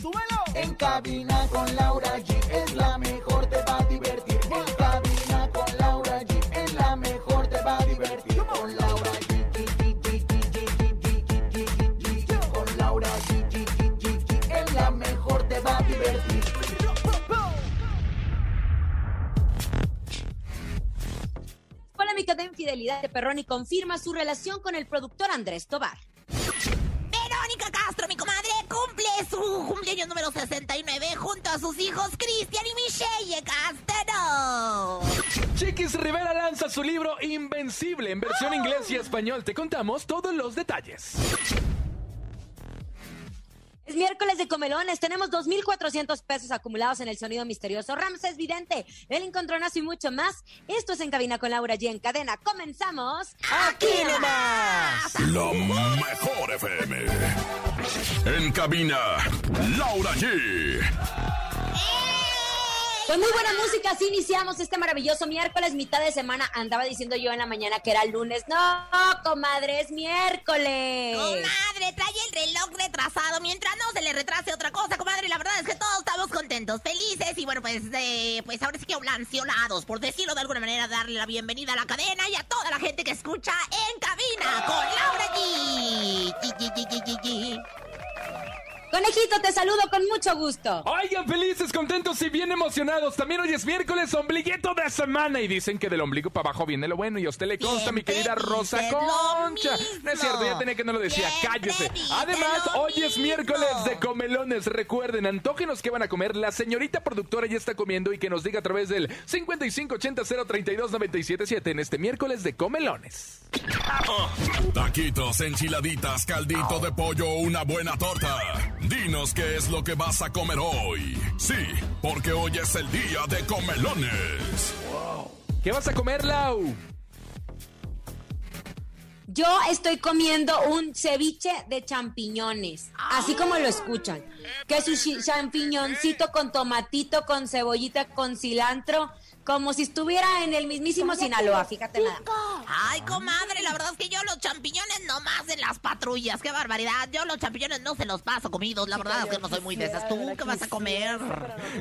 ¡Súbelo! En cabina con Laura G es la mejor, te va a divertir. En cabina con Laura G es la mejor, te va a divertir. Con Laura G. Con Laura G. Es la mejor, te va a divertir. Polémica de infidelidad de Perroni confirma su relación con el productor Andrés Tobar cumple su cumpleaños número 69 junto a sus hijos Cristian y Michelle Castro. Chiquis Rivera lanza su libro Invencible en versión inglés y español. Te contamos todos los detalles. Es miércoles de comelones, tenemos 2.400 pesos acumulados en el sonido misterioso. Ramses Vidente, el encontronazo y mucho más. Esto es En Cabina con Laura G. En cadena, comenzamos. ¡Aquí nomás! La mejor FM. En cabina, Laura G. Con muy buena música, así iniciamos este maravilloso miércoles, mitad de semana. Andaba diciendo yo en la mañana que era lunes. No, comadre, es miércoles. Comadre, trae el reloj retrasado. Mientras no se le retrase otra cosa, comadre, la verdad es que todos estamos contentos, felices y bueno, pues, eh, pues ahora sí que lancionados, por decirlo de alguna manera, darle la bienvenida a la cadena y a toda la gente que escucha en cabina con Laura G, G, G, G. Conejito, te saludo con mucho gusto. Oigan, felices, contentos y bien emocionados. También hoy es miércoles, ombliguito de semana. Y dicen que del ombligo para abajo viene lo bueno. Y a usted le consta, mi querida Rosa Concha. No es cierto, ya tenía que no lo decía. Siempre Cállese. Además, hoy es miércoles de comelones. Recuerden, antógenos que van a comer. La señorita productora ya está comiendo y que nos diga a través del 5580-032-977 en este miércoles de comelones. Taquitos, enchiladitas, caldito de pollo una buena torta. Dinos qué es lo que vas a comer hoy. Sí, porque hoy es el día de comelones. ¿Qué vas a comer, Lau? Yo estoy comiendo un ceviche de champiñones, así como lo escuchan. Que es chi- champiñoncito con tomatito, con cebollita, con cilantro, como si estuviera en el mismísimo Sinaloa, fíjate nada. Ay, comadre, la verdad es que yo los champiñones no más en las patrullas. ¡Qué barbaridad! Yo los champiñones no se los paso comidos. La verdad es que no soy muy de esas. ¿Tú qué vas a comer?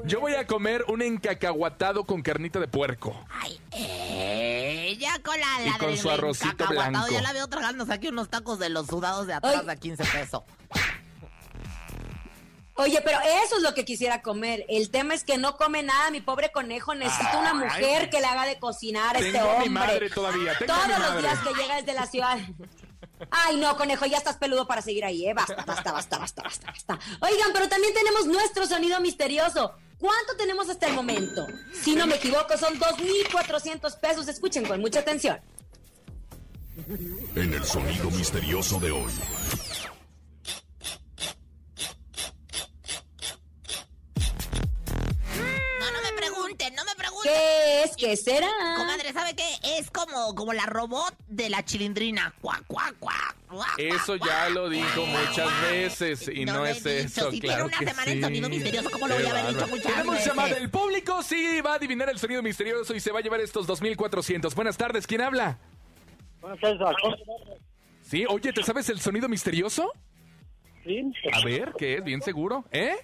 Yo voy a comer un encacahuatado con carnita de puerco. Ay, ella con la, Y la con del su arrocito blanco. Ya la veo tragándose aquí unos tacos de los sudados de atrás Ay. a 15 pesos. Oye, pero eso es lo que quisiera comer. El tema es que no come nada, mi pobre conejo. Necesita una mujer que le haga de cocinar a este Tengo a mi hombre. madre todavía, tengo a Todos mi los madre. días que llega desde la ciudad. Ay, no, conejo, ya estás peludo para seguir ahí, ¿eh? Basta, basta, basta, basta, basta, basta. Oigan, pero también tenemos nuestro sonido misterioso. ¿Cuánto tenemos hasta el momento? Si no me equivoco, son 2.400 pesos. Escuchen con mucha atención. En el sonido misterioso de hoy. ¿Qué es? ¿Qué será? Comadre, ¿sabe qué? Es como, como la robot de la chilindrina. Cuac, cuac, cuac, Eso ya lo dijo muchas veces y no, he es dicho. eso, Si claro tiene una que semana sí. el sonido misterioso, ¿cómo lo voy a Qué haber dicho muchas Tenemos veces? llamada del público, sí, va a adivinar el sonido misterioso y se va a llevar estos 2.400. Buenas tardes, ¿quién habla? Buenas tardes. Sí, oye, ¿te sabes el sonido misterioso? Sí, A ver, ¿qué es? ¿Bien seguro? ¿Eh?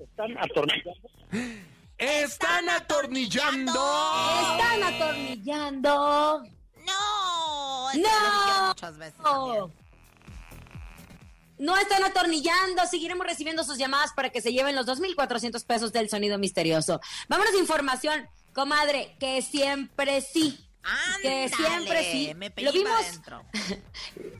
están atornillando. ¡Están atornillando! Están atornillando. No, No. muchas veces también. No están atornillando. Seguiremos recibiendo sus llamadas para que se lleven los 2.400 pesos del sonido misterioso. Vámonos a información, comadre, que siempre sí. que Ándale, siempre sí. Me Lo vimos.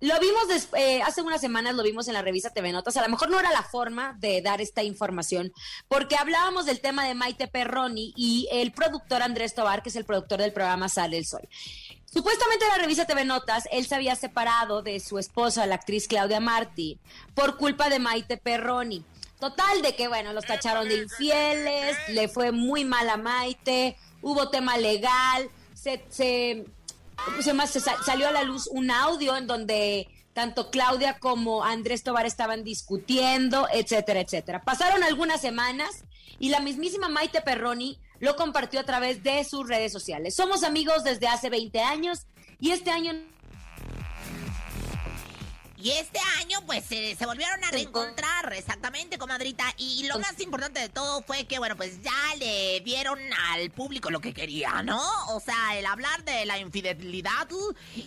lo vimos des- eh, hace unas semanas, lo vimos en la revista TV Notas. A lo mejor no era la forma de dar esta información, porque hablábamos del tema de Maite Perroni y el productor Andrés Tobar, que es el productor del programa Sale el Sol. Supuestamente en la revista TV Notas, él se había separado de su esposa, la actriz Claudia Martí, por culpa de Maite Perroni. Total, de que bueno, los tacharon de infieles, le fue muy mal a Maite, hubo tema legal, se, se, se más- se sa- salió a la luz un audio en donde tanto Claudia como Andrés Tobar estaban discutiendo, etcétera, etcétera. Pasaron algunas semanas y la mismísima Maite Perroni lo compartió a través de sus redes sociales. Somos amigos desde hace 20 años y este año Y este año, pues, se, se volvieron a reencontrar, exactamente, comadrita. Y lo más importante de todo fue que, bueno, pues ya le dieron al público lo que quería, ¿no? O sea, el hablar de la infidelidad.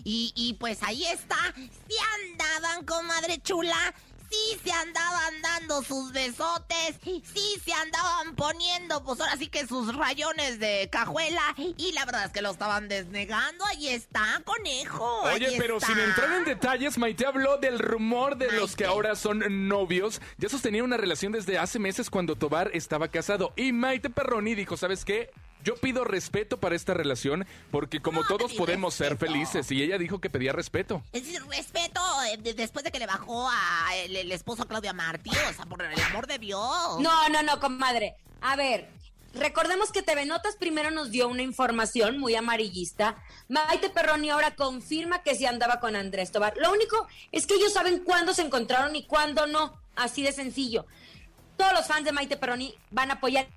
Y, y pues ahí está. Si andaban, comadre chula. Sí se andaban dando sus besotes, sí se andaban poniendo, pues ahora sí que sus rayones de cajuela, y la verdad es que lo estaban desnegando, ahí está, conejo. Oye, ahí pero está. sin entrar en detalles, Maite habló del rumor de los que ahora son novios. Ya sostenía una relación desde hace meses cuando Tobar estaba casado. Y Maite Perroni dijo, ¿sabes qué? Yo pido respeto para esta relación porque como No, todos podemos ser felices. Y ella dijo que pedía respeto. Es decir, respeto eh, de- después de que le bajó a el, el esposo a Claudia Martí, o sea, por el amor de Dios. No, no, no, comadre. A ver, recordemos que TV Notas primero nos dio una información muy amarillista. Maite Perroni ahora confirma que sí andaba con Andrés Tobar. Lo único es que ellos saben cuándo se encontraron y cuándo no. Así de sencillo. Todos los fans de Maite Perroni van a apoyar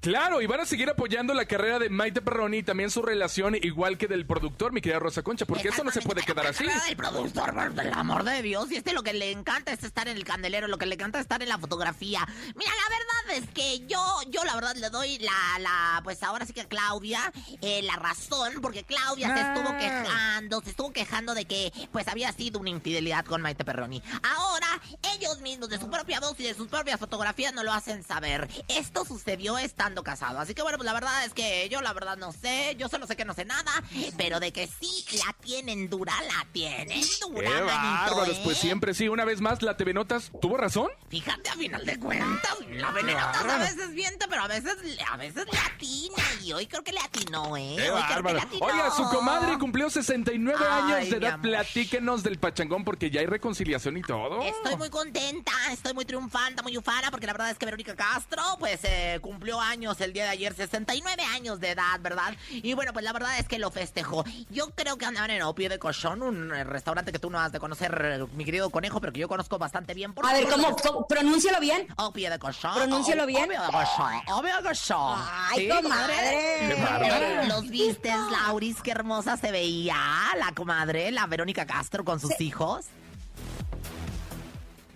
Claro, y van a seguir apoyando la carrera de Maite Perroni y también su relación igual que del productor, mi querida Rosa Concha, porque eso no se puede quedar así. El productor, por el amor de Dios, y este lo que le encanta es estar en el candelero, lo que le encanta es estar en la fotografía. Mira, la verdad es que yo, yo la verdad le doy la, la, pues ahora sí que a Claudia, eh, la razón, porque Claudia se Ah. estuvo quejando, se estuvo quejando de que, pues había sido una infidelidad con Maite Perroni. Ahora, ellos mismos, de su propia voz y de sus propias fotografías, no lo hacen saber. Esto sucedió estando casado. Así que bueno, pues la verdad es que yo la verdad no sé, yo solo sé que no sé nada, pero de que sí la tienen dura, la tienen dura, ¡Qué manito, bárbaros! ¿eh? Pues siempre sí, una vez más, la TV Notas tuvo razón. Fíjate, a final de cuentas, la venenotas a veces miente, pero a veces, a veces le atina. Y hoy creo que le atinó, ¿eh? ¡Qué hoy creo que bárbaro! le atinó. Oiga, su comadre cumplió 69 Ay, años de edad. amor. Platíquenos del pachangón porque ya hay reconciliación y todo. Estoy muy contenta, estoy muy triunfante, muy ufana, porque la verdad es que Verónica Castro, pues, eh, cumplió años el día de ayer, 69 años de edad, ¿verdad? Y bueno, pues la verdad es que lo festejó. Yo creo que andaban en Opio de Cochón, un eh, restaurante que tú no has de conocer, mi querido conejo, pero que yo conozco bastante bien. por A ver. ¿cómo, cómo? Pronúncialo bien. Opio de Cochón. Pronúncialo bien. Opio de Cochón. Opio de Cochón. Ay, comadre. Los vistes, Lauris, qué hermosa se veía la comadre, la Verónica Castro con sus hijos.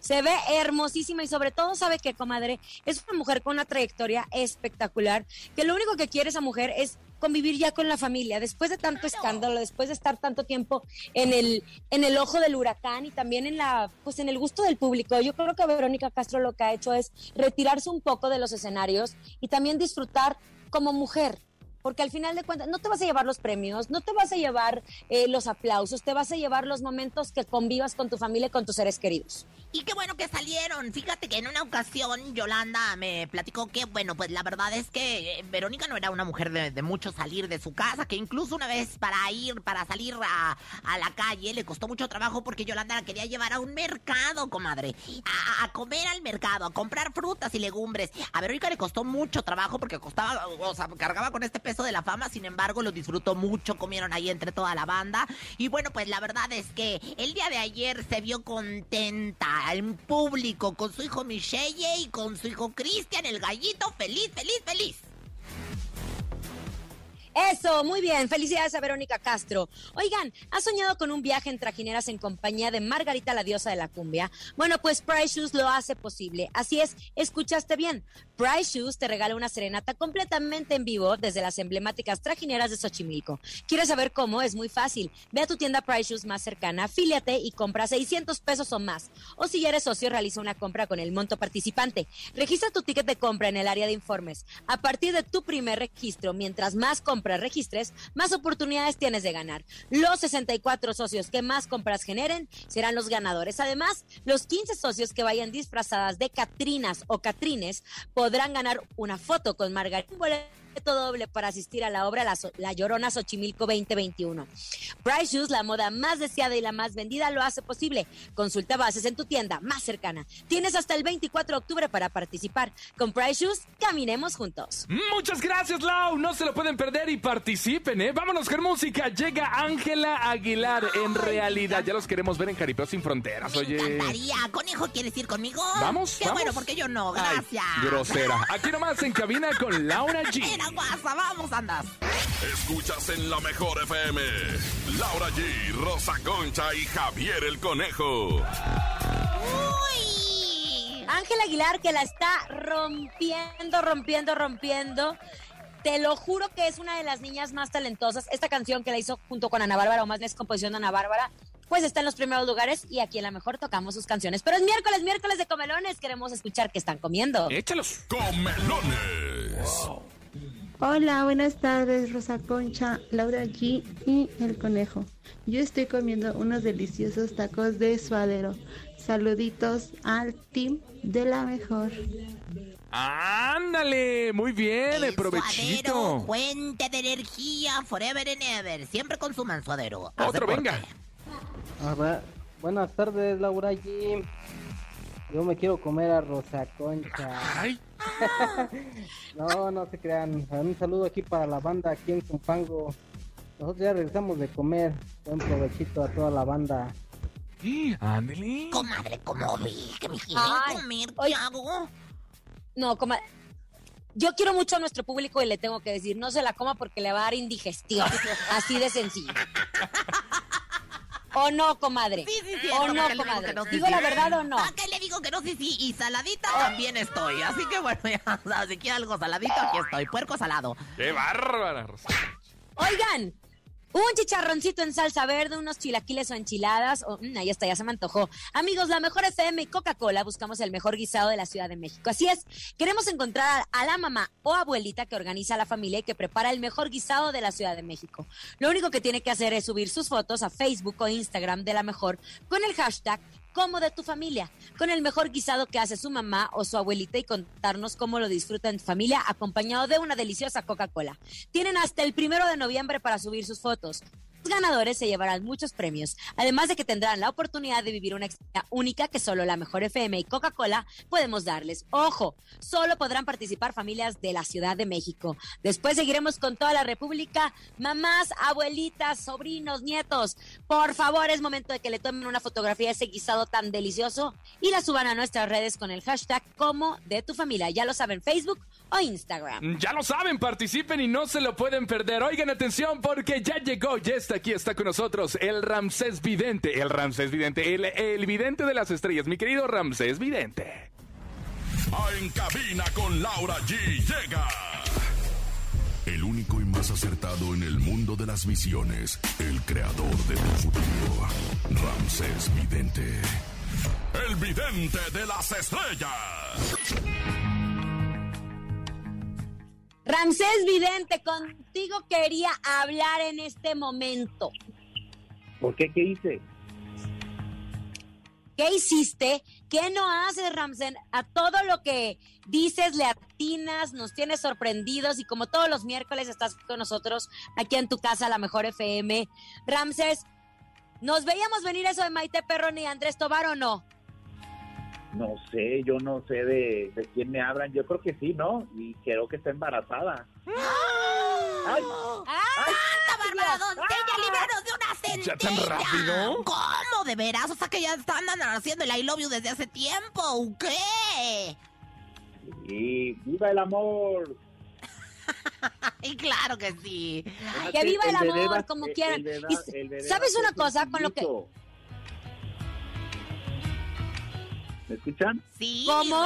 Se ve hermosísima y sobre todo sabe que, comadre, es una mujer con una trayectoria espectacular, que lo único que quiere esa mujer es convivir ya con la familia, después de tanto escándalo, después de estar tanto tiempo en el, en el ojo del huracán y también en la, pues en el gusto del público. Yo creo que Verónica Castro lo que ha hecho es retirarse un poco de los escenarios y también disfrutar como mujer. Porque al final de cuentas no te vas a llevar los premios, no te vas a llevar eh, los aplausos, te vas a llevar los momentos que convivas con tu familia y con tus seres queridos. Y qué bueno que salieron. Fíjate que en una ocasión Yolanda me platicó que, bueno, pues la verdad es que eh, Verónica no era una mujer de, mucho salir de su casa, que incluso una vez para ir, para salir a, a la calle le costó mucho trabajo porque Yolanda la quería llevar a un mercado, comadre. A, a comer al mercado, a comprar frutas y legumbres. A Verónica le costó mucho trabajo porque costaba, o sea, cargaba con este peso de la fama, sin embargo lo disfrutó mucho, comieron ahí entre toda la banda. Y bueno, pues la verdad es que el día de ayer se vio contenta en público con su hijo Michelle y con su hijo Cristian, el gallito, feliz, feliz, feliz. Eso, muy bien. Felicidades a Verónica Castro. Oigan, ¿has soñado con un viaje en trajineras en compañía de Margarita, la diosa de la cumbia? Bueno, pues Price Shoes lo hace posible. Así es, escuchaste bien. Price Shoes te regala una serenata completamente en vivo desde las emblemáticas trajineras de Xochimilco. ¿Quieres saber cómo? Es muy fácil. Ve a tu tienda Price Shoes más cercana, afíliate y compra 600 pesos o más. O si ya eres socio, realiza una compra con el monto participante. Registra tu ticket de compra en el área de informes. A partir de tu primer registro, mientras más compras registres, más oportunidades tienes de ganar. Los 64 socios que más compras generen serán los ganadores. Además, los 15 socios que vayan disfrazadas de Catrinas o Catrines podrán ganar una foto con Margarita. Boleto doble para asistir a la obra La, So- La Llorona Xochimilco 2021. Price Shoes, la moda más deseada y la más vendida, lo hace posible. Consulta bases en tu tienda más cercana. Tienes hasta el 24 de octubre para participar. Con Price Shoes, caminemos juntos. Muchas gracias, Lau. No se lo pueden perder y participen, ¿eh? Vámonos con música. Llega Ángela Aguilar en realidad. Ya los queremos ver en Jaripeo Sin Fronteras, Me oye. encantaría. ¿Conejo quieres ir conmigo? Vamos, Qué vamos. bueno, porque yo no. Ay, Gracias. grosera. Aquí nomás en cabina con Laura G. Era guasa, vamos, andas. Escuchas en la mejor FM. Laura G, Rosa Concha y Javier el Conejo. Uy. Ángela Aguilar que la está rompiendo, rompiendo, rompiendo. Te lo juro que es una de las niñas más talentosas. Esta canción que la hizo junto con Ana Bárbara, o más bien es composición de Ana Bárbara, pues está en los primeros lugares y aquí a la mejor tocamos sus canciones. Pero es miércoles, miércoles de comelones. Queremos escuchar qué están comiendo. Échalos. Comelones. Hola, buenas tardes, Rosa Concha, Laura G y el conejo. Yo estoy comiendo unos deliciosos tacos de suadero. Saluditos al team de la mejor. Ándale, muy bien, El provechito. suadero, fuente de energía, forever and ever. Siempre consuman suadero. Otro, deporte. venga. Ah, bu- buenas tardes, Laura G. Yo me quiero comer a Rosa Concha. Ay, No, no se crean. Un saludo aquí para la banda aquí en Zumpango. Nosotros ya regresamos de comer. Buen provechito a toda la banda. ándale. Comadre, ¿cómo vi? ¿Que me quieren Ay, comer? ¿Qué oye. hago? No, coma. Yo quiero mucho a nuestro público y le tengo que decir, no se la coma porque le va a dar indigestión. Así de sencillo. ¿O no, comadre? Sí, sí, sí. ¿O ¿para no, comadre? ¿Digo sí. la verdad o no? ¿A qué le digo que no? Sí, sí. Y saladita también estoy. Así que bueno, ya si quiere algo saladito, aquí estoy. Puerco salado. Qué bárbara. Oigan, un chicharroncito en salsa verde, unos chilaquiles o enchiladas. o- mm, ahí está, ya se me antojó. Amigos, la mejor FM y Coca-Cola buscamos el mejor guisado de la Ciudad de México. Así es, queremos encontrar a la mamá o abuelita que organiza la familia y que prepara el mejor guisado de la Ciudad de México. Lo único que tiene que hacer es subir sus fotos a Facebook o Instagram de la mejor con el hashtag como de tu familia, con el mejor guisado que hace su mamá o su abuelita y contarnos cómo lo disfruta en familia acompañado de una deliciosa Coca-Cola. Tienen hasta el primero de noviembre para subir sus fotos. Ganadores se llevarán muchos premios, además de que tendrán la oportunidad de vivir una experiencia única que solo la mejor FM y Coca-Cola podemos darles. Ojo, solo podrán participar familias de la Ciudad de México. Después seguiremos con toda la República, mamás, abuelitas, sobrinos, nietos. Por favor, es momento de que le tomen una fotografía de ese guisado tan delicioso y la suban a nuestras redes con el hashtag como de tu familia. Ya lo saben, Facebook o Instagram. Ya lo saben, participen y no se lo pueden perder. Oigan atención porque ya llegó, ya está aquí, está con nosotros el Ramsés Vidente, el Ramsés Vidente, el, el vidente de las estrellas, mi querido Ramsés Vidente. En cabina con Laura G. Llega. El único y más acertado en el mundo de las visiones. El creador de tu futuro. Ramsés Vidente. El vidente de las estrellas. Ramsés Vidente, contigo quería hablar en este momento. ¿Por qué? ¿Qué hice? ¿Qué hiciste? ¿Qué no haces, Ramsés? A todo lo que dices le atinas, nos tienes sorprendidos y como todos los miércoles estás con nosotros aquí en tu casa, la mejor FM. Ramsés, ¿nos veíamos venir eso de Maite Perroni y Andrés Tobar o no? No sé, yo no sé de, de quién me hablan. Yo creo que sí, ¿no? Y creo que está embarazada. ¡Ay! ¡Ah! ¡Santa Bárbara Doncella, de una ¿Ya centella! tan rápido? ¿Cómo? ¿De veras? O sea que ya están haciendo el I love you desde hace tiempo, ¿o qué? Y viva el amor. Y claro que sí. Que viva el bebé amor, como el- quieran. el Y el ¿sabes una cosa? Con lo que- ¿Me escuchan? Sí. ¿Cómo?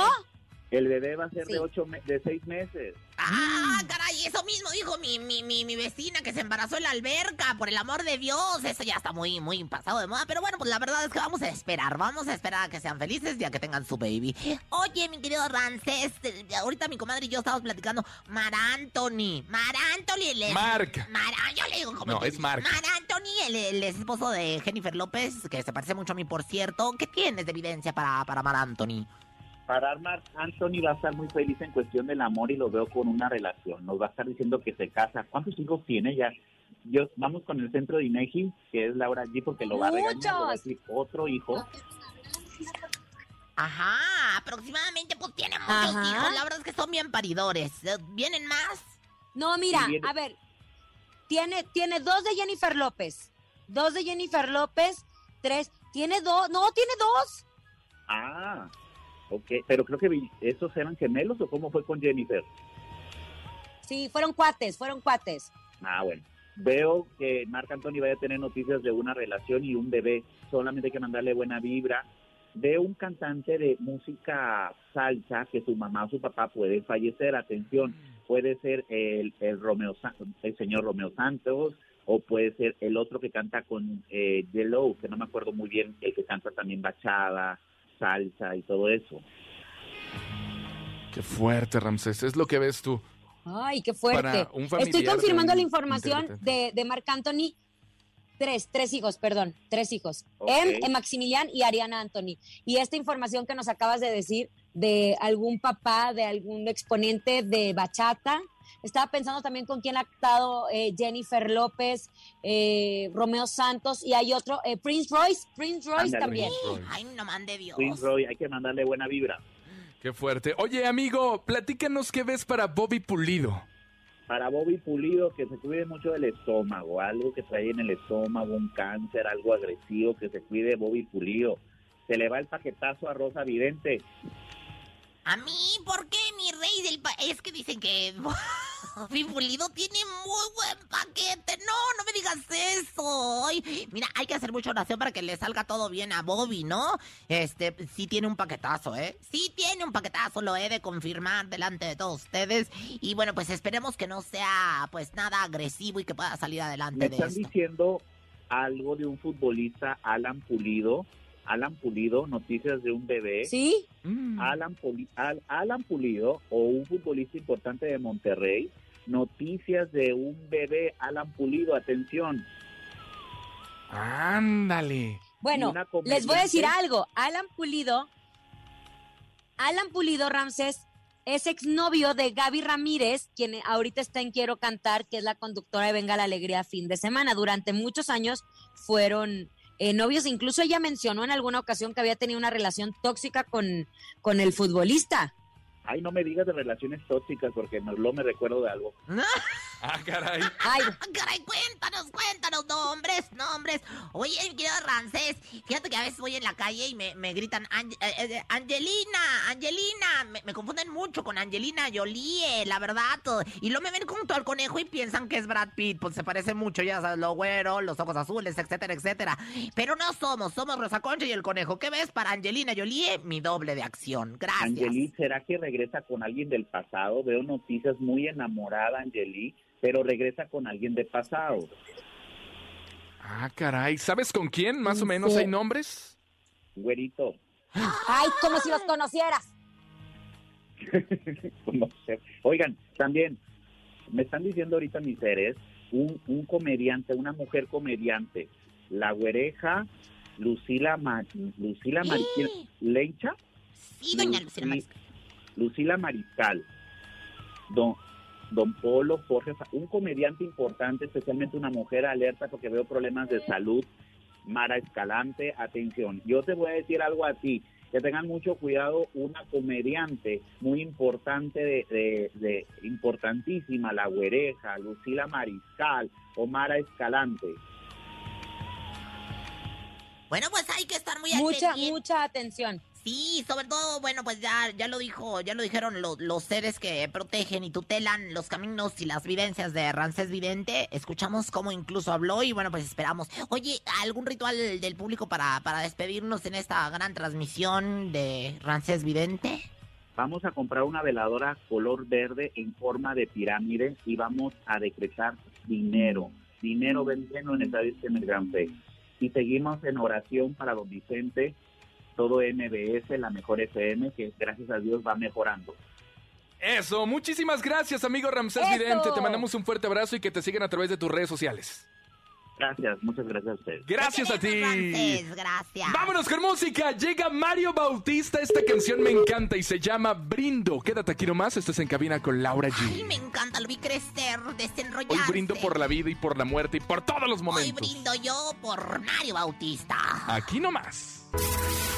El bebé va a ser Sí. de ocho me- de seis meses. Ah, caray, eso mismo dijo mi, mi, mi, mi vecina que se embarazó en la alberca, por el amor de Dios. Eso ya está muy, muy pasado de moda. Pero bueno, pues la verdad es que vamos a esperar. Vamos a esperar a que sean felices y a que tengan su baby. Oye, mi querido Ramsés, eh, ahorita mi comadre y yo estábamos platicando. Mar Anthony. Mar Anthony. el Marc. Mar, ah, yo le digo como No, que- es Marc. Mar Anthony, el, el esposo de Jennifer López, que se parece mucho a mí, por cierto. ¿Qué tienes de evidencia para, para Mar Anthony? Para Mark Anthony va a estar muy feliz en cuestión del amor y lo veo con una relación. Nos va a estar diciendo que se casa. ¿Cuántos hijos tiene ya? Yo, vamos con el centro de INEGI, que es Laura G, porque lo va a regañar. le va a Muchos. decir otro hijo. Ajá, aproximadamente pues tiene muchos Ajá. hijos. La verdad es que son bien paridores. ¿Vienen más? No, mira, a ver, tiene, tiene dos de Jennifer López, dos de Jennifer López, tres, tiene dos, no, tiene dos. Ah, ok. Pero creo que esos eran gemelos o cómo fue con Jennifer. Sí, fueron cuates, fueron cuates. Ah, bueno. Veo que Marc Anthony vaya a tener noticias de una relación y un bebé. Solamente hay que mandarle buena vibra. Veo un cantante de música salsa que su mamá o su papá puede fallecer. Atención, puede ser el, el Romeo el señor Romeo Santos o puede ser el otro que canta con eh, Yellow, que no me acuerdo muy bien, el que canta también bachada, salsa y todo eso. Qué fuerte, Ramsés. Es lo que ves tú. Ay, qué fuerte. Estoy confirmando la información de, de Marc Anthony. Tres, tres hijos, perdón, tres hijos. Ok. Em, em, Maximilian y Ariana Anthony. Y esta información que nos acabas de decir de algún papá, de algún exponente de bachata. Estaba pensando también con quién ha actado eh, Jennifer López, eh, Romeo Santos y hay otro, eh, Prince Royce, Prince Royce también. Roy. Ay, no mande Dios. Prince Roy, hay que mandarle buena vibra. Qué fuerte. Oye, amigo, platícanos qué ves para Bobby Pulido. para Bobby Pulido que se cuide mucho del estómago, algo que trae en el estómago, un cáncer, algo agresivo, que se cuide Bobby Pulido. Se le va el paquetazo a Rosa Vidente. A mí, ¿por qué mi rey del pa Es que dicen que mi pulido tiene muy buen paquete. No, no me digas eso. Ay, mira, hay que hacer mucha oración para que le salga todo bien a Bobby, ¿no? Este, sí tiene un paquetazo, ¿eh? Sí tiene un paquetazo, lo he de confirmar delante de todos ustedes. Y bueno, pues esperemos que no sea, pues, nada agresivo y que pueda salir Me adelante de están esto. diciendo algo de un futbolista, Alan Pulido. Alan Pulido, noticias de un bebé. ¿Sí? Mm. Alan, Puli- Al- Alan Pulido o un futbolista importante de Monterrey. Noticias de un bebé, Alan Pulido, atención. Ándale. Bueno, les voy a decir algo. Alan Pulido, Alan Pulido Ramses es exnovio de Gaby Ramírez, quien ahorita está en Quiero Cantar, que es la conductora de Venga la Alegría fin de semana. Durante muchos años fueron eh, novios. Incluso ella mencionó en alguna ocasión que había tenido una relación tóxica con, con el futbolista. Ay, no me digas de relaciones tóxicas porque me, lo me recuerdo de algo. Ah, caray. Ay, Caray, cuéntanos, cuéntanos, nombres, nombres. Oye, mi querido Rancés, fíjate que a veces voy en la calle y me, me gritan, "Ange- eh, eh, Angelina, Angelina. Me, me confunden mucho con Angelina Jolie, la verdad. todo. Y luego me ven junto al conejo y piensan que es Brad Pitt, pues se parece mucho, ya sabes, lo güero, los ojos azules, etcétera, etcétera. Pero no somos, somos Rosa Concha y el conejo. ¿Qué ves para Angelina Jolie? Mi doble de acción. Gracias. Angeli, ¿será que regresa con alguien del pasado? Veo noticias muy enamorada, Angeli, pero regresa con alguien del pasado. Ah, caray. ¿Sabes con quién? Más o ¿En menos hay nombres. Güerito. ay, como si los conocieras. no sé. Oigan, también, me están diciendo ahorita mis seres, un, un comediante, una mujer comediante, la güereja Lucila, Ma- Lucila Lencha, Sí, doña Lucila. Lucila Mariscal, don, don Polo Jorge, un comediante importante, especialmente una mujer alerta porque veo problemas de salud, Mara Escalante, atención, yo te voy a decir algo a ti, que tengan mucho cuidado, una comediante muy importante, de, de- de- importantísima, la güereja, Lucila Mariscal o Mara Escalante. Bueno, pues hay que estar muy Mucha, mucha atención. Sí, sobre todo, bueno, pues ya, ya lo dijo, ya lo dijeron lo- los seres que protegen y tutelan los caminos y las vivencias de Rancés Vidente. Escuchamos cómo incluso habló y bueno, pues esperamos. Oye, ¿algún ritual del público para, para despedirnos en esta gran transmisión de Rancés Vidente? Vamos a comprar una veladora color verde en forma de pirámide y vamos a decretar dinero. Dinero vendiendo en el en el Gran Fe. Y seguimos en oración para don Vicente, todo MBS, la mejor FM, que gracias a Dios va mejorando. Eso. Muchísimas gracias, amigo Ramsés Eso. Vidente. Te mandamos un fuerte abrazo y que te sigan a través de tus redes sociales. Gracias, muchas gracias a ustedes. Gracias a ti. Ramsés, gracias. Vámonos con música. Llega Mario Bautista. Esta canción me encanta y se llama Brindo. Quédate aquí nomás. Estás en cabina con Laura Ay, G. me encanta, lo vi crecer, desenrollarse. Hoy brindo por la vida y por la muerte y por todos los Hoy momentos. brindo yo por Mario Bautista. Aquí nomás.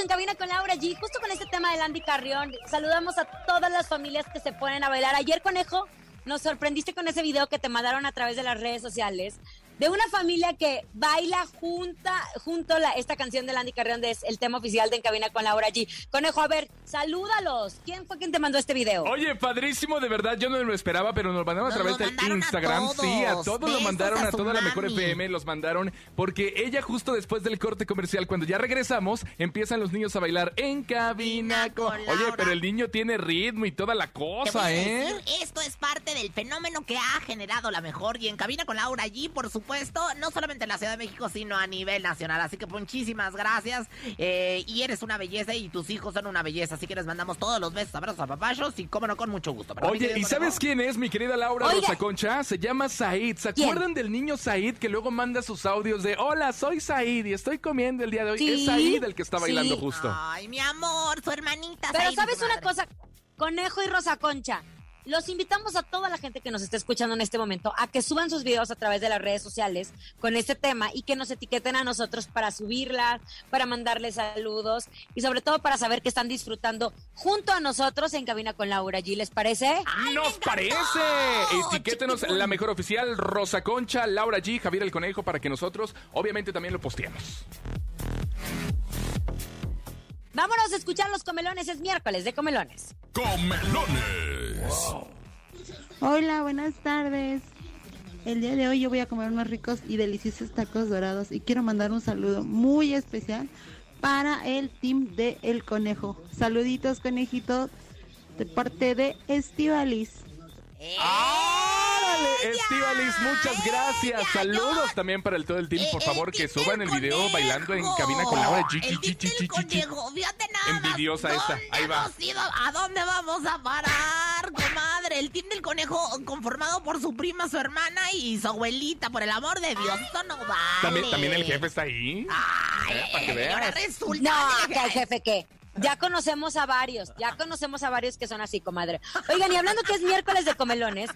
En cabina con Laura G, justo con este tema de Landy Carrión. Saludamos a todas las familias que se ponen a bailar. Ayer, conejo, nos sorprendiste con ese video que te mandaron a través de las redes sociales de una familia que baila junta, junto la, esta canción de Landy Carrión, de, es el tema oficial de En Cabina con Laura G. Conejo, a ver, salúdalos. ¿Quién fue quien te mandó este video? Oye, padrísimo, de verdad, yo no lo esperaba, pero nos lo mandaron a través a Instagram. sí, a todos. lo mandaron, a a toda la mejor. FM, los mandaron, porque ella justo después del corte comercial, cuando ya regresamos, empiezan los niños a bailar en cabina con... con Oye, pero el niño tiene ritmo y toda la cosa, a ¿eh? decir, esto es parte del fenómeno que ha generado la mejor y en cabina con Laura allí, por supuesto, no solamente en la Ciudad de México, sino a nivel nacional. Así que muchísimas gracias. eh, y eres una belleza y tus hijos son una belleza. Así que les mandamos todos los besos, abrazos a papayos y cómo no, con mucho gusto. ¿verdad, mi Oye, ¿y sabes quién es, mi querida Laura Oiga. Rosa Concha? Se llama Said. ¿Se ¿Quién? acuerdan del niño Said que luego manda sus audios de Hola, soy Said y estoy comiendo el día de hoy? Sí, Es Said el que está sí. bailando justo. Ay, mi amor, su hermanita. Pero Said, sabes una cosa, Conejo y Rosa Concha, los invitamos a toda la gente que nos está escuchando en este momento a que suban sus videos a través de las redes sociales con este tema y que nos etiqueten a nosotros para subirlas, para mandarles saludos y sobre todo para saber que están disfrutando junto a nosotros en Cabina con Laura G. ¿Les parece? ¡Ay, me ¡Nos parece! Etiquétenos la mejor oficial, Rosa Concha, Laura G, Javier el Conejo, para que nosotros, obviamente, también lo posteemos. Vámonos a escuchar los comelones, es miércoles de comelones. Comelones. Hola, buenas tardes. El día de hoy yo voy a comer unos ricos y deliciosos tacos dorados y quiero mandar un saludo muy especial para el team de El Conejo. Saluditos, conejitos, de parte de Estivalis. ¡Eh! ¡Ella! Estivalis, muchas gracias. ¡Ella! Saludos Yo- también para el todo el team. Por Eh, favor, el que suban el video conejo. bailando en cabina con Laura G. El conejo, fíjate nada más. Envidiosa esta, ¿Dónde ahí va. ido? ¿A dónde vamos a parar, comadre? El team del conejo conformado por su prima, su hermana y su abuelita, por el amor de Dios, esto no vale. También, también el jefe está ahí. Ay, Eh, para que y ahora veas. resulta No, que- que el jefe qué. Ya conocemos a varios, ya conocemos a varios que son así, comadre. Oigan, y hablando que es miércoles de comelones,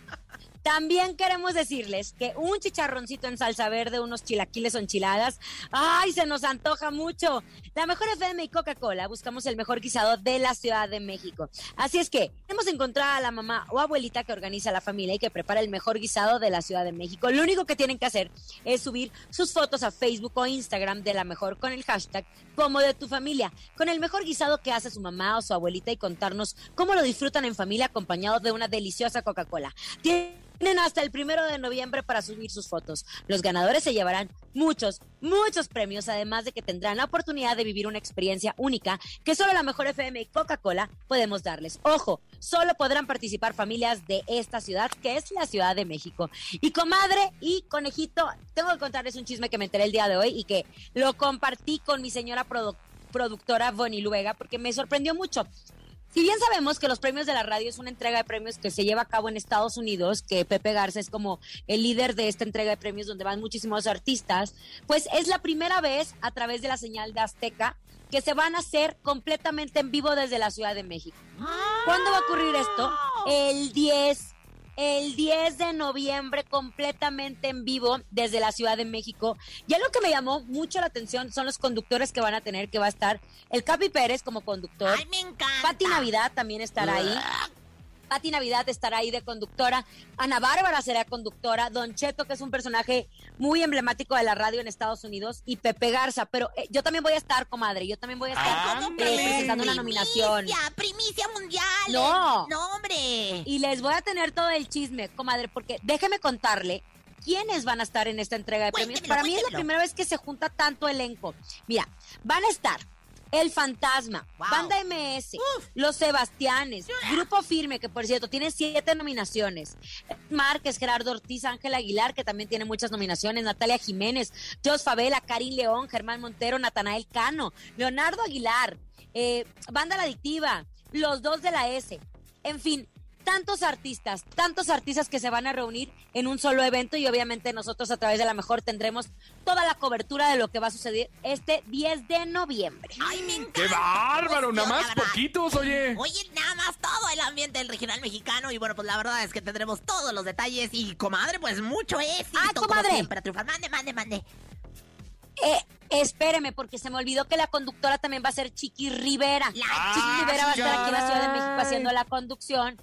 también queremos decirles que un chicharroncito en salsa verde, unos chilaquiles o enchiladas, ¡ay, se nos antoja mucho! La mejor FM y Coca-Cola buscamos el mejor guisado de la Ciudad de México. Así es que hemos encontrado a la mamá o abuelita que organiza la familia y que prepara el mejor guisado de la Ciudad de México. Lo único que tienen que hacer es subir sus fotos a Facebook o Instagram de la mejor con el hashtag como de tu familia, con el mejor guisado que hace su mamá o su abuelita y contarnos cómo lo disfrutan en familia acompañados de una deliciosa Coca-Cola. Tienen hasta el primero de noviembre para subir sus fotos. Los ganadores se llevarán muchos, muchos premios, además de que tendrán la oportunidad de vivir una experiencia única que solo la mejor FM y Coca-Cola podemos darles. Ojo, solo podrán participar familias de esta ciudad, que es la Ciudad de México. Y comadre y conejito, tengo que contarles un chisme que me enteré el día de hoy y que lo compartí con mi señora produ- productora Bonnie Luega porque me sorprendió mucho. Si bien sabemos que los premios de la radio es una entrega de premios que se lleva a cabo en Estados Unidos, que Pepe Garza es como el líder de esta entrega de premios donde van muchísimos artistas, pues es la primera vez a través de la señal de Azteca que se van a hacer completamente en vivo desde la Ciudad de México. ¿Cuándo va a ocurrir esto? El 10 el 10 de noviembre completamente en vivo desde la Ciudad de México. Y algo que me llamó mucho la atención son los conductores que van a tener, que va a estar el Capi Pérez como conductor. Ay, me encanta. Pati Navidad también estará ahí. Pati Navidad estará ahí de conductora, Ana Bárbara será conductora, Don Cheto, que es un personaje muy emblemático de la radio en Estados Unidos, y Pepe Garza. Pero eh, yo también voy a estar, comadre, yo también voy a estar ¿Cómo eh, presentando una nominación. Primicia, primicia mundial. No. No, hombre. Y les voy a tener todo el chisme, comadre, porque déjeme contarle quiénes van a estar en esta entrega de premios. Cuéntemelo, Para mí es la primera vez que se junta tanto elenco. Mira, van a estar El Fantasma, Wow. Banda MS, Los Sebastianes, Grupo Firme, que por cierto tiene siete nominaciones. Márquez, Gerardo Ortiz, Ángel Aguilar, que también tiene muchas nominaciones, Natalia Jiménez, Jos Favela, Karin León, Germán Montero, Natanael Cano, Leonardo Aguilar, eh, Banda La Adictiva, Los Dos de la S. En fin, tantos artistas, tantos artistas que se van a reunir en un solo evento y obviamente nosotros a través de la mejor tendremos toda la cobertura de lo que va a suceder este 10 de noviembre. Ay, me encanta. ¡Qué bárbaro! Nada más poquitos, oye. Oye, nada más todo el ambiente del regional mexicano y bueno, pues la verdad es que tendremos todos los detalles y comadre, pues mucho éxito. ¡Ay, como comadre! siempre, a triunfar. Mande, mande, mande. Eh, espéreme, porque se me olvidó que la conductora también va a ser Chiqui Rivera. La Chiqui Rivera va a estar aquí en la Ciudad de México haciendo la conducción.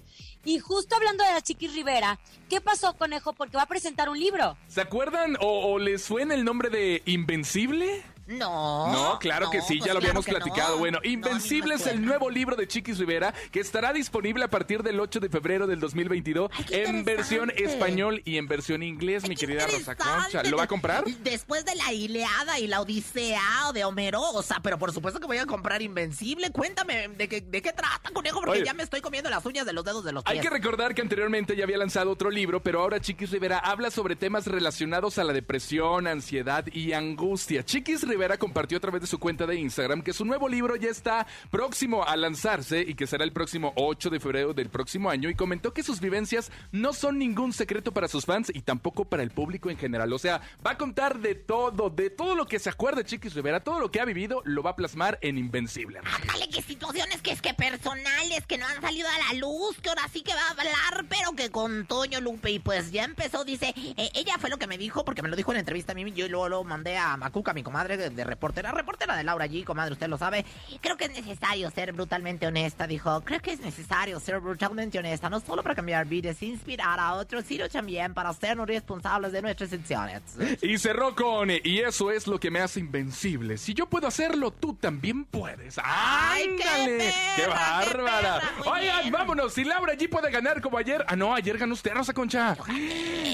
Y justo hablando de la Chiqui Rivera, ¿qué pasó, conejo? Porque va a presentar un libro. ¿Se acuerdan o, o les suena el nombre de Invencible? No. No, claro que sí, pues ya lo claro habíamos no. platicado. Bueno, No, Invencible es el nuevo libro de Chiquis Rivera que estará disponible a partir del 8 de febrero del 2022 Ay, en versión español y en versión inglés, mi Ay, querida Rosa. Concha. ¿Lo va a comprar? Después de la Ileada y la Odisea de Homero, o sea, pero por supuesto que voy a comprar Invencible. Cuéntame, ¿de qué, de qué trata, conejo? Porque Oye. ya me estoy comiendo las uñas de los dedos de los pies. Hay que recordar que anteriormente ya había lanzado otro libro, pero ahora Chiquis Rivera habla sobre temas relacionados a la depresión, ansiedad y angustia. Chiquis Rivera compartió a través de su cuenta de Instagram que su nuevo libro ya está próximo a lanzarse y que será el próximo 8 de febrero del próximo año y comentó que sus vivencias no son ningún secreto para sus fans y tampoco para el público en general. O sea, va a contar de todo, de todo lo que se acuerde Chiquis Rivera, todo lo que ha vivido lo va a plasmar en Invencible. Ándale, que situaciones que es que personales, que no han salido a la luz, que ahora sí que va a hablar, pero que con Toño Lupe. Y pues ya empezó, dice, eh, ella fue lo que me dijo, porque me lo dijo en la entrevista a mí, yo luego lo mandé a Macuca, mi comadre de, reportera, reportera de Laura G, comadre, usted lo sabe. Creo que es necesario ser brutalmente honesta, dijo. Creo que es necesario ser brutalmente honesta, no solo para cambiar vidas, inspirar a otros, sino también para sernos responsables de nuestras acciones. Y cerró con, y eso es lo que me hace invencible. Si yo puedo hacerlo, tú también puedes. ¡Ay, qué ¡Ándale! perra, ¡Qué qué bárbara! perra! Muy Oigan, bien. vámonos. Si Laura allí puede ganar como ayer. Ah, no, ayer ganó usted, Rosa Concha.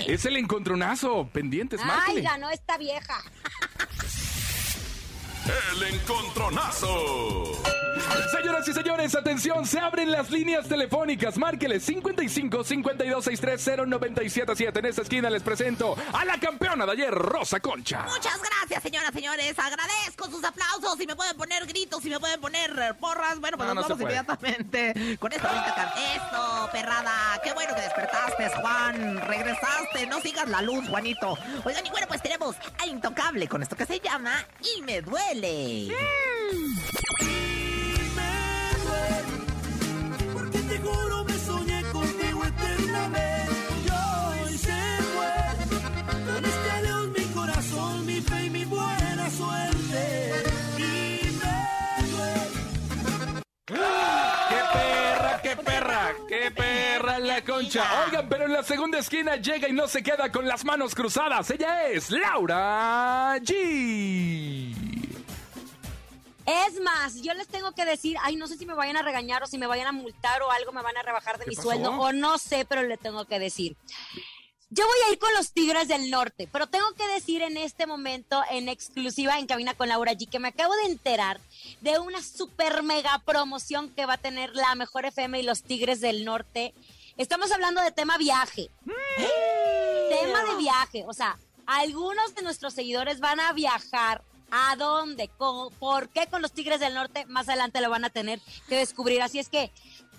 Es el encontronazo. Pendientes, Ay, márquele. ganó esta vieja. El encontronazo. Señoras y señores, atención, se abren las líneas telefónicas. Márqueles 55 52 63 0977. En esta esquina les presento a la campeona de ayer, Rosa Concha. Muchas gracias, señoras, señores. Agradezco sus aplausos. Si me pueden poner gritos, si me pueden poner eh, porras. Bueno, pues No, nos no vamos inmediatamente con esta bonita can- Eso, perrada. Qué bueno que despertaste, Juan. Regresaste. No sigas la luz, Juanito. Oigan, y bueno, pues tenemos a Intocable con esto que se llama Y me duele. Porque te juro me soñé contigo eternamente. Y hoy se fue. Con este adiós mi corazón, mi fe y mi buena suerte. Y me duele. ¡Qué perra, qué perra, qué perra la concha! Oigan, pero en la segunda esquina llega y no se queda con las manos cruzadas. Ella es Laura G. Es más, yo les tengo que decir, ay, no sé si me vayan a regañar o si me vayan a multar o algo me van a rebajar de ¿Qué mi pasó? sueldo o no sé, pero le tengo que decir. Yo voy a ir con los Tigres del Norte, pero tengo que decir en este momento, en exclusiva en Cabina con Laura G, que me acabo de enterar de una super mega promoción que va a tener la Mejor FM y los Tigres del Norte. Estamos hablando de tema viaje. Tema de viaje. O sea, algunos de nuestros seguidores van a viajar. ¿A dónde? ¿Cómo? ¿Por qué con los Tigres del Norte? Más adelante lo van a tener que descubrir. Así es que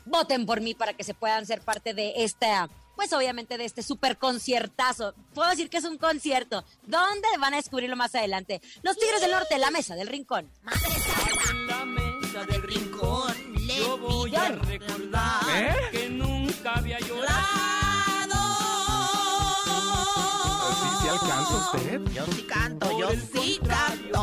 voten por mí para que se puedan ser parte de esta, pues obviamente de este super conciertazo. Puedo decir que es un concierto. ¿Dónde van a descubrirlo más adelante? Los Tigres del Norte, la mesa del rincón. Madre santa. En la mesa del rincón. Yo voy a recordar ¿Eh? que nunca había llorado. ¿Sí, sí alcanza usted? Yo sí canto, yo sí canto.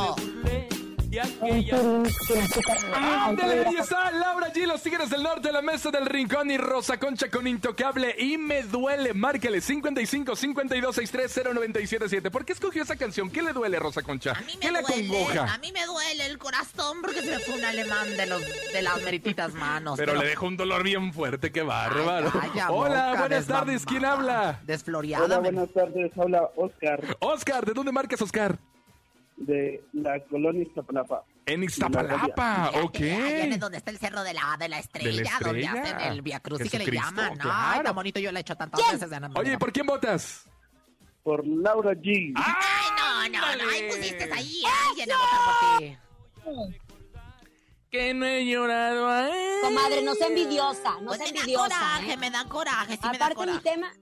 Ándale, ahí está Laura G, los Tigres del Norte, la mesa del Rincón y Rosa Concha con Intocable y me duele. Márcale 55 52 63 0977. ¿Por qué escogió esa canción? ¿Qué le duele, Rosa Concha? A mí me ¿Qué le duele, acongoja? a mí me duele el corazón porque se me fue un alemán de los de las merititas manos. Pero le dejó un dolor bien fuerte, qué bárbaro. Calla, Hola, boca, buenas tardes, ¿quién habla? Desfloriada. Hola, buenas tardes. Habla Oscar Oscar, ¿de dónde marcas, Oscar? De la colonia Iztapalapa. En Ixtapalapa, ok. allá es donde está el cerro de la, de la estrella, donde Estrella. hacen el Via Crucis que le llaman. Ay, claro. tan bonito, yo lo he hecho tantas ¿Quién? veces. Ana Oye, ¿y ¿por quién votas? Por Laura G. Ay, no, no, no, Ándale. pusiste ahí alguien a votar por ti. Que no he llorado a él. Comadre, no sea envidiosa, no Pues sea me da envidiosa. coraje, ¿eh? me da coraje, sí me da Aparte mi coraje. tema...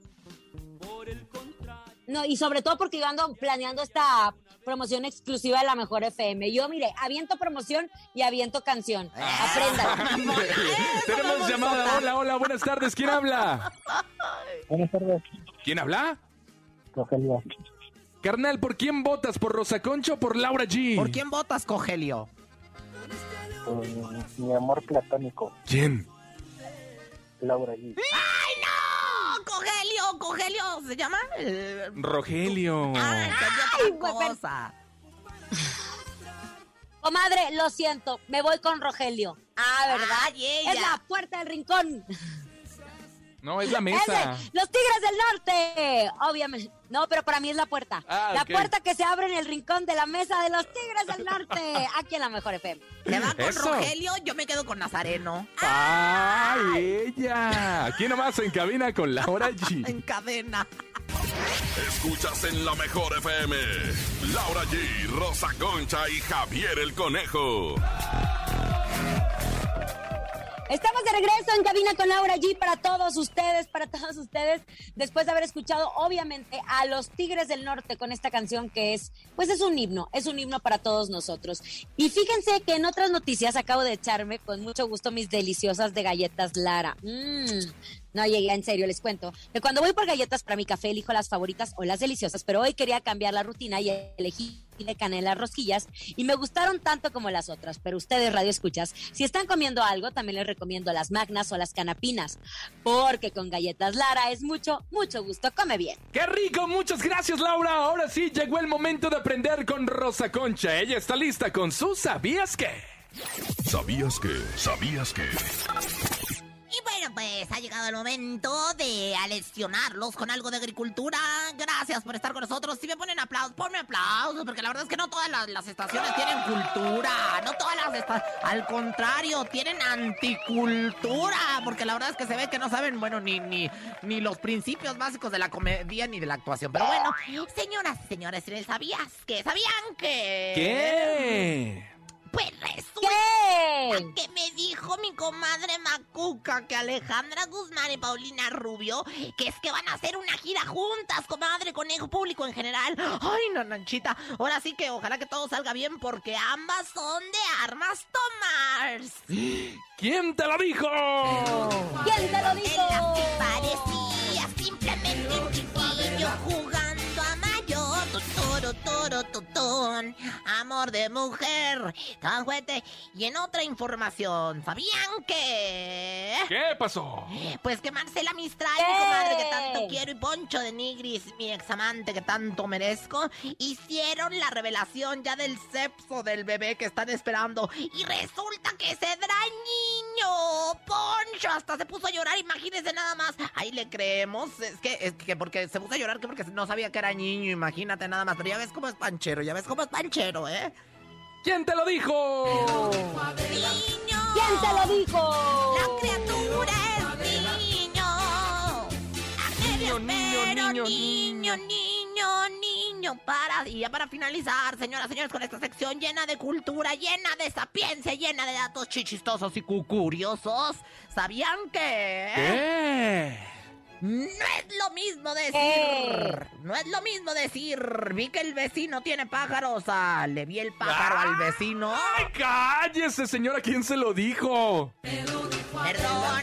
No, y sobre todo porque yo ando planeando esta promoción exclusiva de la Mejor FM. Yo, mire, aviento promoción y aviento canción. Apréndala. Tenemos llamada. Hola, hola, buenas tardes. ¿Quién habla? Buenas tardes, ¿Quién habla? Rogelio. Carnal, ¿por quién votas? ¿Por Rosa Concha o por Laura G? ¿Por quién votas, Cogelio? Mi amor platónico, ¿Quién? Laura G. ¡Ay, no! Cogelio, Cogelio, ¿se llama? Eh, Rogelio. Ah, Ay, cosa. Comadre, lo siento, me voy con Rogelio. Ah, ¿verdad? Ay, ella. es la puerta del rincón. No, es la mesa. Los Tigres del Norte. Obviamente. No, pero para mí es la puerta. Ah, la puerta que se abre en el rincón de la mesa de los Tigres del Norte. Aquí en la Mejor FM. Se va con Eso. Rogelio, yo me quedo con Nazareno. ¡Ay, ella! Aquí nomás en cabina con Laura G. En cadena. Escuchas en la mejor FM. Laura G, Rosa Concha y Javier el Conejo. Estamos de regreso en cabina con Laura G para todos ustedes, para todos ustedes, después de haber escuchado obviamente a los Tigres del Norte con esta canción que es, pues es un himno, es un himno para todos nosotros. Y fíjense que en otras noticias acabo de echarme con mucho gusto mis deliciosas de galletas Lara. Mmm. No llegué, en serio, les cuento. Que cuando voy por galletas para mi café, elijo las favoritas o las deliciosas, pero hoy quería cambiar la rutina y elegí de canela rosquillas y me gustaron tanto como las otras. Pero ustedes, radio escuchas, si están comiendo algo, también les recomiendo las magnas o las canapinas, porque con galletas Lara es mucho, mucho gusto. Come bien. ¡Qué rico! Muchas gracias, Laura. Ahora sí llegó el momento de aprender con Rosa Concha. Ella está lista con su ¿Sabías qué? ¿Sabías que? ¿Sabías que? Pues ha llegado el momento de aleccionarlos con algo de agricultura. Gracias por estar con nosotros. Si me ponen aplausos, ponme aplausos, porque la verdad es que no todas las, las estaciones tienen cultura. No todas las estaciones. Al contrario, tienen anticultura. Porque la verdad es que se ve que no saben, bueno, ni, ni, ni los principios básicos de la comedia ni de la actuación. Pero bueno, señoras y señores, ¿sabías que? ¿Sabían que? ¿Qué? Pues resulta ¿Qué? que me dijo mi comadre Macuca que Alejandra Guzmán y Paulina Rubio que es que van a hacer una gira juntas, comadre, conejo público en general. Ay, no, Nanchita. Ahora sí que ojalá que todo salga bien porque ambas son de armas tomars. ¿Quién te lo dijo? ¿Quién te lo En dijo? las que parecía simplemente un chiquillo jugando tutón. Amor de mujer. Tan fuerte. Y en otra información, ¿sabían que? ¿Qué pasó? Pues que Marcela Mistral, mi comadre que tanto quiero, y Poncho de Nigris, mi examante que tanto merezco, hicieron la revelación ya del sexo del bebé que están esperando. Y resulta que será niño. Poncho hasta se puso a llorar, imagínense nada más. Ahí le creemos. Es que, es que porque se puso a llorar, que porque no sabía que era niño, imagínate nada más. Pero ya ves cómo es panchero, ya ves cómo es panchero, ¿eh? ¿Quién te lo dijo? Niño. ¿Quién te lo dijo? La criatura es niño. Niño, niño, niño, niño, niño, niño. Para, ya para finalizar, señoras y señores, con esta sección llena de cultura, llena de sapiencia, llena de datos chichistosos y cucuriosos. ¿Sabían que? ¿Qué? No es lo mismo decir. No es lo mismo decir. Vi que el vecino tiene pájaros. Ah, le vi el pájaro al vecino. ¡Ay, cállese, señora! ¿Quién se lo dijo? Perdona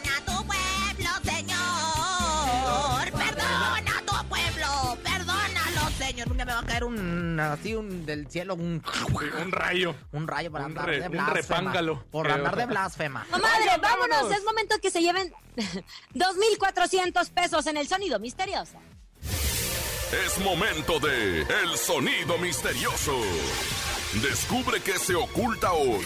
Me va a caer un, así, un, del cielo, un... Un rayo. Un rayo para Un andar re- de un blasfema. repángalo. Por Eh, andar de blasfema. Comadre, vámonos. vámonos. Es momento que se lleven 2.400 pesos en el sonido misterioso. Es momento de El Sonido Misterioso. Descubre qué se oculta hoy.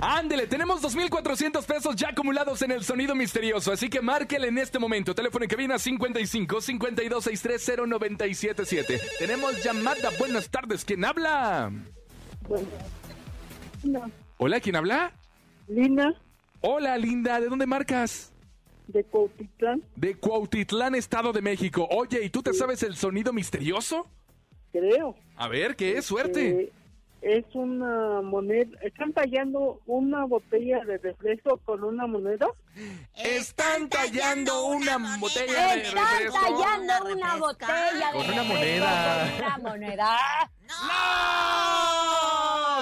Ándele, tenemos 2.400 pesos ya acumulados en el sonido misterioso, así que márquele en este momento. Teléfono en cabina 55 52 63 0977. Tenemos llamada. Buenas tardes, ¿quién habla? Hola, ¿quién habla? Lina Hola, linda, ¿de dónde marcas? de Cuautitlán, De Cuautitlán, Estado de México. Oye, ¿y tú te sabes el sonido misterioso? creo. A ver, ¿qué es? Suerte. Es una moneda. Están tallando una botella de refresco con una moneda. Están tallando una botella de Están refresco. tallando Una botella de Con una refresco moneda. Con una moneda. ¡No!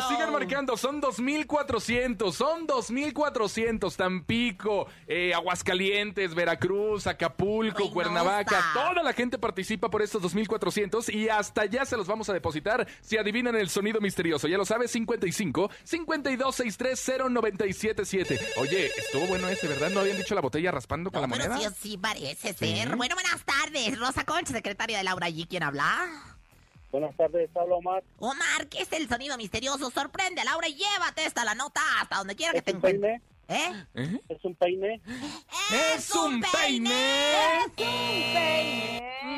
Sigan marcando, son 2.400, son 2.400. Tampico, eh, Aguascalientes, Veracruz, Acapulco, Reynosa. Cuernavaca. Toda la gente participa por estos 2.400 y hasta ya se los vamos a depositar si adivinan el sonido misterioso. Ya lo sabes, 55 52 63 0977. Oye, estuvo bueno ese, ¿verdad? ¿No habían dicho la botella raspando con No, la pero moneda? sí, sí parece ser. Bueno, buenas tardes. Rosa Concha, secretaria de Laura G. ¿Quién habla? Buenas tardes, hablo Omar. Omar, ¿qué es el sonido misterioso? Sorprende a Laura y llévate esta la nota hasta donde quiera que ¿Es te un encuentres. peine? ¿Eh? ¿Eh? ¿Es un peine? ¡Es un peine!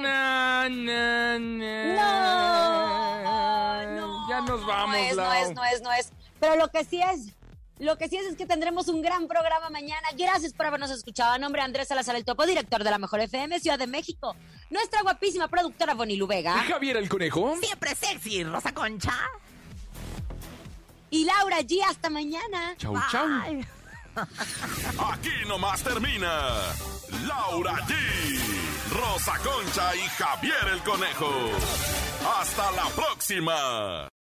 Na, na, na. No, no, Ya nos no, vamos, No es, no es, no es, no es. Pero lo que sí es, lo que sí es es que tendremos un gran programa mañana. Gracias por habernos escuchado. A nombre de Andrés Salazar el Topo, director de la Mejor FM Ciudad de México. Nuestra guapísima productora Bonnie Lubega. Javier el Conejo. Siempre sexy, Rosa Concha. Y Laura G. Hasta mañana. Chau, chau. Aquí nomás termina Laura G, Rosa Concha y Javier el Conejo. Hasta la próxima.